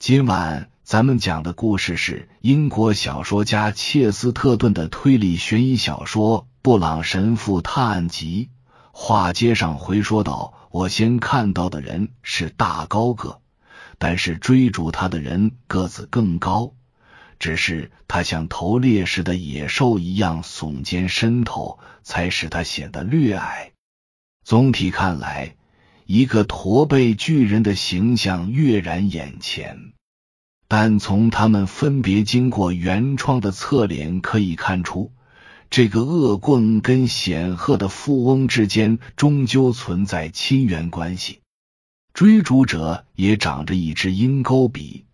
今晚咱们讲的故事是英国小说家切斯特顿的推理悬疑小说《布朗神父探案集》。话接上回说道：“我先看到的人是大高个，但是追逐他的人个子更高，只是他像头猎食的野兽一样耸肩伸头，才使他显得略矮。总体看来。”一个驼背巨人的形象跃然眼前，但从他们分别经过原创的侧脸可以看出，这个恶棍跟显赫的富翁之间终究存在亲缘关系。追逐者也长着一只鹰钩鼻，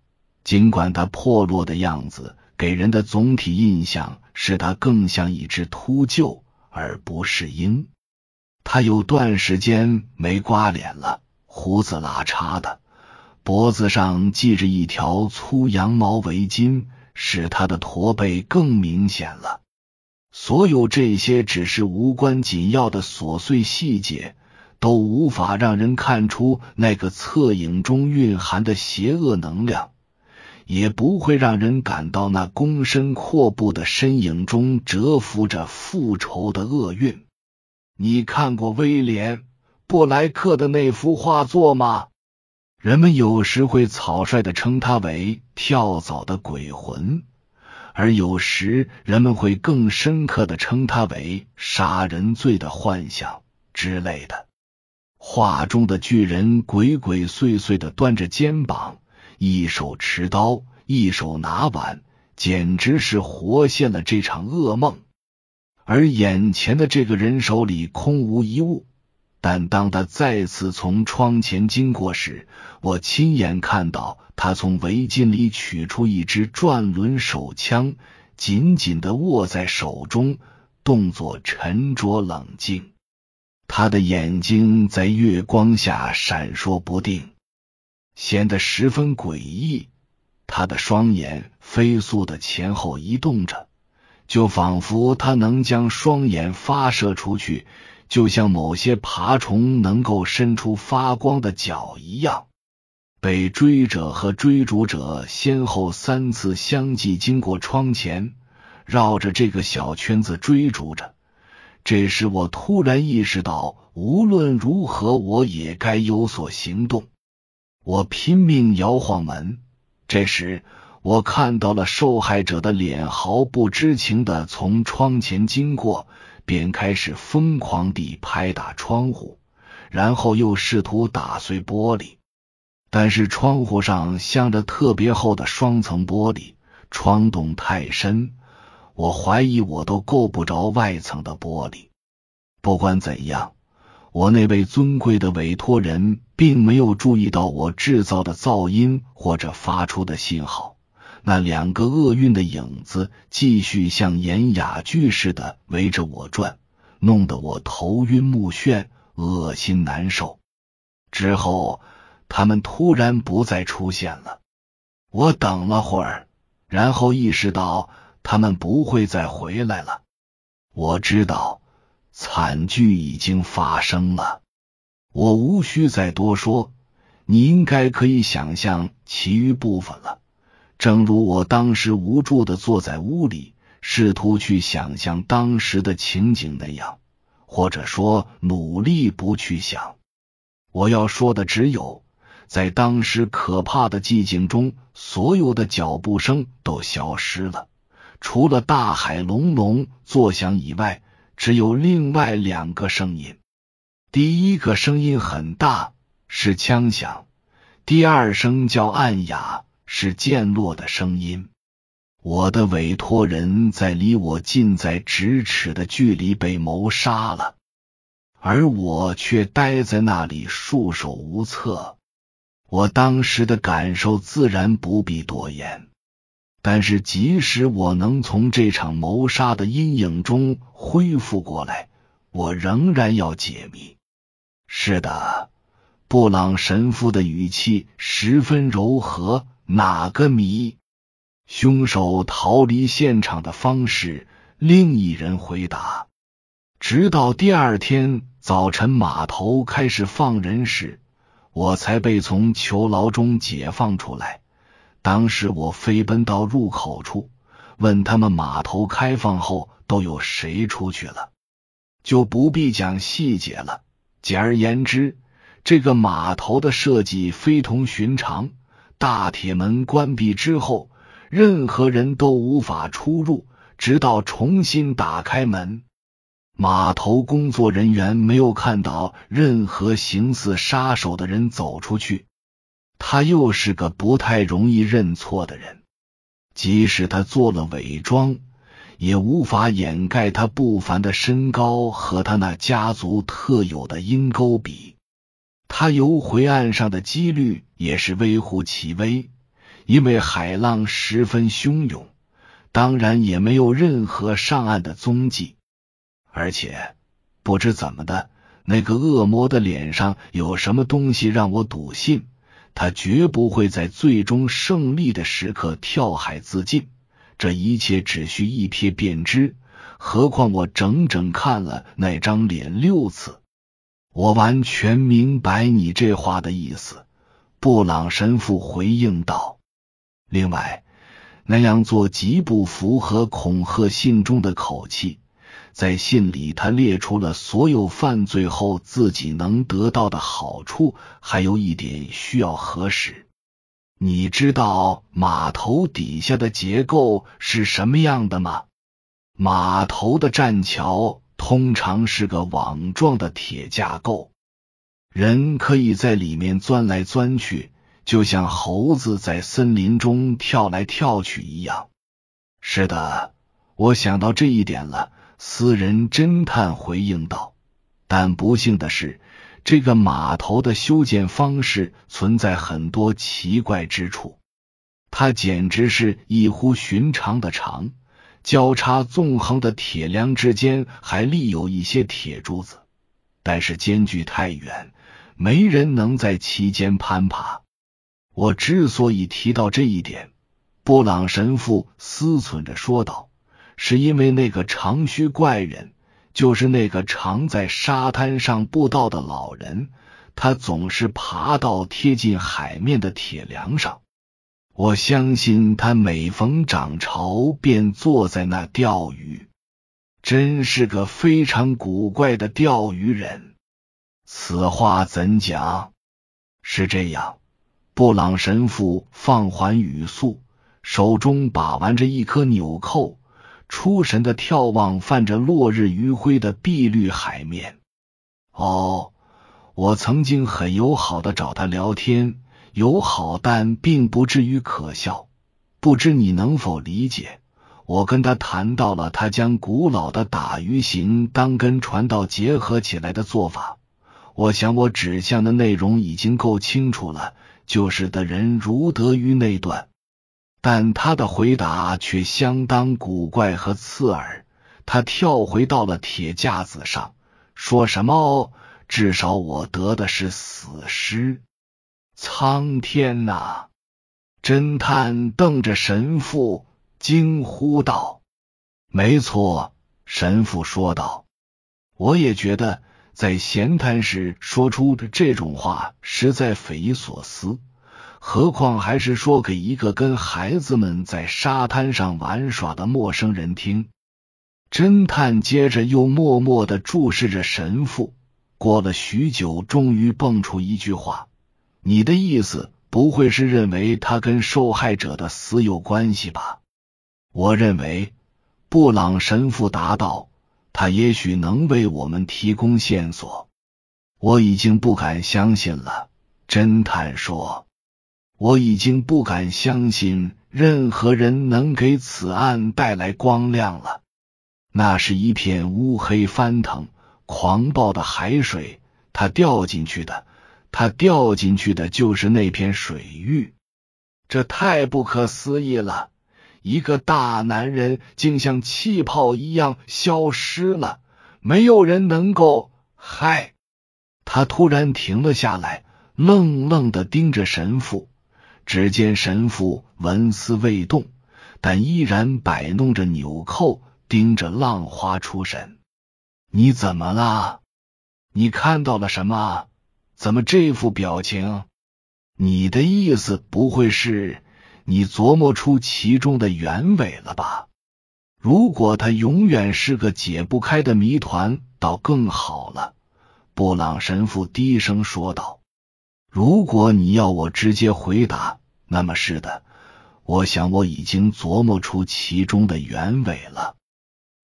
尽管他破落的样子给人的总体印象是他更像一只秃鹫，而不是鹰。他有段时间没刮脸了，胡子拉碴的，脖子上系着一条粗羊毛围巾，使他的驼背更明显了。所有这些只是无关紧要的琐碎细节，都无法让人看出那个侧影中蕴含的邪恶能量，也不会让人感到那躬身阔步的身影中蛰伏着复仇的厄运。你看过威廉·布莱克的那幅画作吗？人们有时会草率的称他为跳蚤的鬼魂，而有时人们会更深刻的称他为杀人罪的幻想之类的。画中的巨人鬼鬼祟祟的端着肩膀，一手持刀，一手拿碗，简直是活现了这场噩梦。而眼前的这个人手里空无一物，但当他再次从窗前经过时，我亲眼看到他从围巾里取出一支转轮手枪，紧紧的握在手中，动作沉着冷静。他的眼睛在月光下闪烁不定，显得十分诡异。他的双眼飞速的前后移动着。就仿佛他能将双眼发射出去，就像某些爬虫能够伸出发光的脚一样。被追者和追逐者先后三次相继经过窗前，绕着这个小圈子追逐着。这时，我突然意识到，无论如何，我也该有所行动。我拼命摇晃门。这时。我看到了受害者的脸，毫不知情的从窗前经过，便开始疯狂地拍打窗户，然后又试图打碎玻璃。但是窗户上镶着特别厚的双层玻璃，窗洞太深，我怀疑我都够不着外层的玻璃。不管怎样，我那位尊贵的委托人并没有注意到我制造的噪音或者发出的信号。那两个厄运的影子继续像演哑剧似的围着我转，弄得我头晕目眩、恶心难受。之后，他们突然不再出现了。我等了会儿，然后意识到他们不会再回来了。我知道惨剧已经发生了。我无需再多说，你应该可以想象其余部分了。正如我当时无助的坐在屋里，试图去想象当时的情景那样，或者说努力不去想。我要说的只有，在当时可怕的寂静中，所有的脚步声都消失了，除了大海隆隆作响以外，只有另外两个声音。第一个声音很大，是枪响；第二声叫暗哑。是渐落的声音。我的委托人在离我近在咫尺的距离被谋杀了，而我却待在那里束手无策。我当时的感受自然不必多言，但是即使我能从这场谋杀的阴影中恢复过来，我仍然要解谜。是的，布朗神父的语气十分柔和。哪个谜？凶手逃离现场的方式？另一人回答。直到第二天早晨，码头开始放人时，我才被从囚牢中解放出来。当时我飞奔到入口处，问他们码头开放后都有谁出去了，就不必讲细节了。简而言之，这个码头的设计非同寻常。大铁门关闭之后，任何人都无法出入，直到重新打开门。码头工作人员没有看到任何形似杀手的人走出去。他又是个不太容易认错的人，即使他做了伪装，也无法掩盖他不凡的身高和他那家族特有的鹰钩鼻。他游回岸上的几率也是微乎其微，因为海浪十分汹涌，当然也没有任何上岸的踪迹。而且不知怎么的，那个恶魔的脸上有什么东西让我笃信，他绝不会在最终胜利的时刻跳海自尽。这一切只需一瞥便知，何况我整整看了那张脸六次。我完全明白你这话的意思，布朗神父回应道。另外，那样做极不符合恐吓信中的口气。在信里，他列出了所有犯罪后自己能得到的好处。还有一点需要核实：你知道码头底下的结构是什么样的吗？码头的栈桥。通常是个网状的铁架构，人可以在里面钻来钻去，就像猴子在森林中跳来跳去一样。是的，我想到这一点了。私人侦探回应道。但不幸的是，这个码头的修建方式存在很多奇怪之处，它简直是异乎寻常的长。交叉纵横的铁梁之间还立有一些铁柱子，但是间距太远，没人能在其间攀爬。我之所以提到这一点，布朗神父思忖着说道，是因为那个长须怪人，就是那个常在沙滩上步道的老人，他总是爬到贴近海面的铁梁上。我相信他每逢涨潮便坐在那钓鱼，真是个非常古怪的钓鱼人。此话怎讲？是这样。布朗神父放缓语速，手中把玩着一颗纽扣，出神的眺望泛着落日余晖的碧绿海面。哦，我曾经很友好的找他聊天。友好，但并不至于可笑。不知你能否理解？我跟他谈到了他将古老的打鱼行当跟传道结合起来的做法。我想我指向的内容已经够清楚了，就是的人如得鱼那段。但他的回答却相当古怪和刺耳。他跳回到了铁架子上，说什么？至少我得的是死尸。苍天呐！侦探瞪着神父，惊呼道：“没错。”神父说道：“我也觉得，在闲谈时说出的这种话实在匪夷所思，何况还是说给一个跟孩子们在沙滩上玩耍的陌生人听。”侦探接着又默默的注视着神父，过了许久，终于蹦出一句话。你的意思不会是认为他跟受害者的死有关系吧？我认为，布朗神父答道，他也许能为我们提供线索。我已经不敢相信了，侦探说，我已经不敢相信任何人能给此案带来光亮了。那是一片乌黑翻腾、狂暴的海水，他掉进去的。他掉进去的就是那片水域，这太不可思议了！一个大男人竟像气泡一样消失了，没有人能够……嗨！他突然停了下来，愣愣的盯着神父。只见神父纹丝未动，但依然摆弄着纽扣，盯着浪花出神。你怎么了？你看到了什么？怎么这副表情？你的意思不会是你琢磨出其中的原委了吧？如果他永远是个解不开的谜团，倒更好了。布朗神父低声说道：“如果你要我直接回答，那么是的，我想我已经琢磨出其中的原委了。”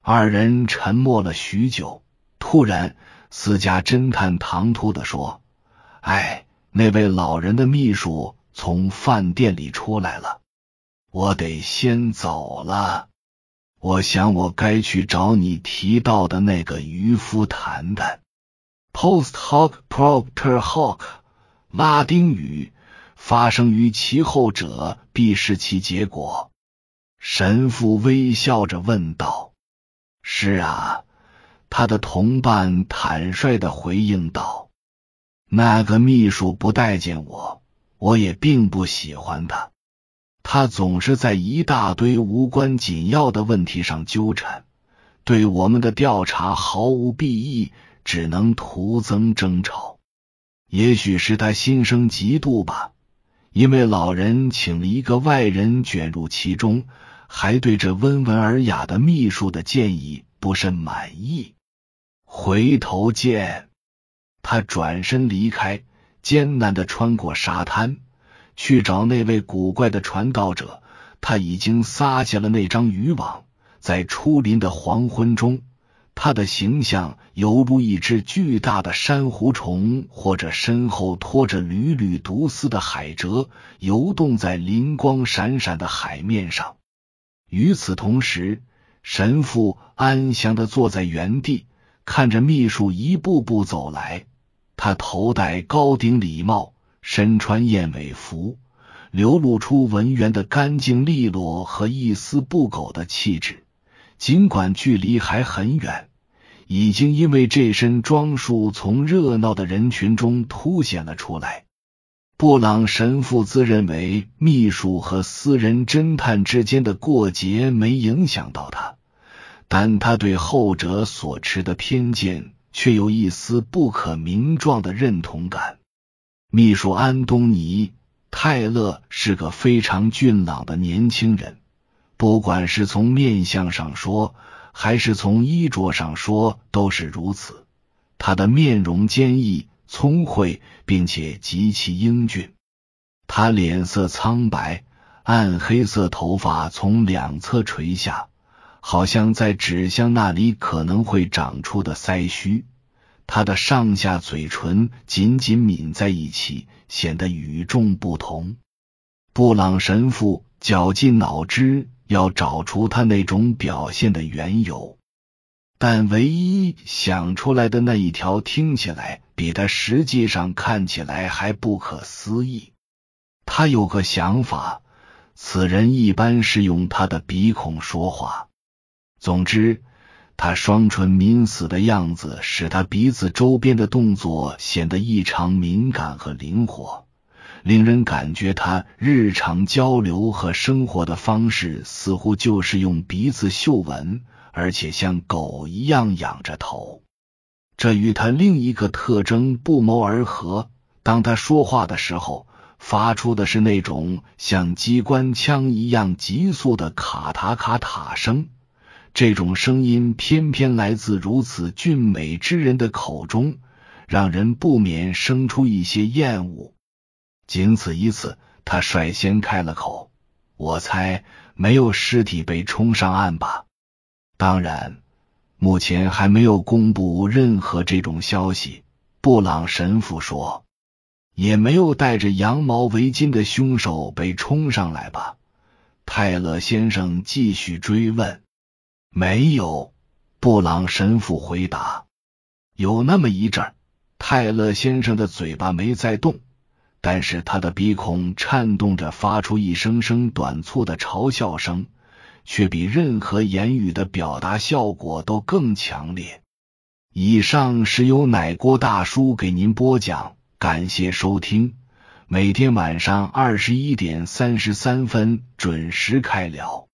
二人沉默了许久，突然，私家侦探唐突的说：“哎，那位老人的秘书从饭店里出来了，我得先走了。”我想，我该去找你提到的那个渔夫谈谈。Post hoc propter hoc，拉丁语，发生于其后者，必是其结果。神父微笑着问道：“是啊。”他的同伴坦率的回应道：“那个秘书不待见我，我也并不喜欢他。”他总是在一大堆无关紧要的问题上纠缠，对我们的调查毫无裨益，只能徒增争吵。也许是他心生嫉妒吧，因为老人请了一个外人卷入其中，还对这温文尔雅的秘书的建议不甚满意。回头见。他转身离开，艰难的穿过沙滩。去找那位古怪的传道者，他已经撒下了那张渔网。在初林的黄昏中，他的形象犹如一只巨大的珊瑚虫，或者身后拖着缕缕毒丝的海蜇，游动在灵光闪闪的海面上。与此同时，神父安详的坐在原地，看着秘书一步步走来。他头戴高顶礼帽。身穿燕尾服，流露出文员的干净利落和一丝不苟的气质。尽管距离还很远，已经因为这身装束从热闹的人群中凸显了出来。布朗神父自认为秘书和私人侦探之间的过节没影响到他，但他对后者所持的偏见却有一丝不可名状的认同感。秘书安东尼·泰勒是个非常俊朗的年轻人，不管是从面相上说，还是从衣着上说，都是如此。他的面容坚毅、聪慧，并且极其英俊。他脸色苍白，暗黑色头发从两侧垂下，好像在指向那里可能会长出的腮须。他的上下嘴唇紧紧抿在一起，显得与众不同。布朗神父绞尽脑汁要找出他那种表现的缘由，但唯一想出来的那一条听起来比他实际上看起来还不可思议。他有个想法：此人一般是用他的鼻孔说话。总之。他双唇抿死的样子，使他鼻子周边的动作显得异常敏感和灵活，令人感觉他日常交流和生活的方式似乎就是用鼻子嗅闻，而且像狗一样仰着头。这与他另一个特征不谋而合：当他说话的时候，发出的是那种像机关枪一样急速的卡塔卡塔声。这种声音偏偏来自如此俊美之人的口中，让人不免生出一些厌恶。仅此一次，他率先开了口：“我猜没有尸体被冲上岸吧？当然，目前还没有公布任何这种消息。”布朗神父说：“也没有戴着羊毛围巾的凶手被冲上来吧？”泰勒先生继续追问。没有，布朗神父回答。有那么一阵儿，泰勒先生的嘴巴没在动，但是他的鼻孔颤动着，发出一声声短促的嘲笑声，却比任何言语的表达效果都更强烈。以上是由奶锅大叔给您播讲，感谢收听。每天晚上二十一点三十三分准时开聊。